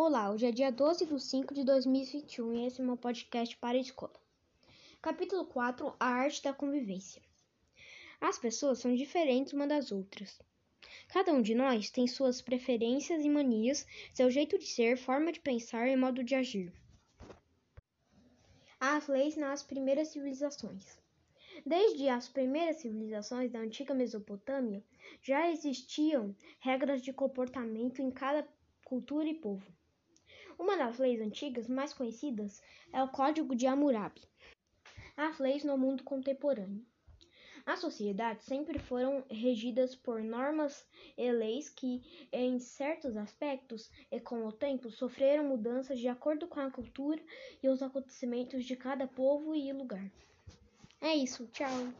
Olá, hoje é dia 12 de 5 de 2021 e esse é meu podcast para a escola. Capítulo 4 A Arte da Convivência. As pessoas são diferentes umas das outras. Cada um de nós tem suas preferências e manias, seu jeito de ser, forma de pensar e modo de agir. As leis nas primeiras civilizações. Desde as primeiras civilizações da antiga Mesopotâmia, já existiam regras de comportamento em cada cultura e povo. Uma das leis antigas mais conhecidas é o Código de Hammurabi. As leis no mundo contemporâneo. As sociedades sempre foram regidas por normas e leis que, em certos aspectos e com o tempo, sofreram mudanças de acordo com a cultura e os acontecimentos de cada povo e lugar. É isso, tchau!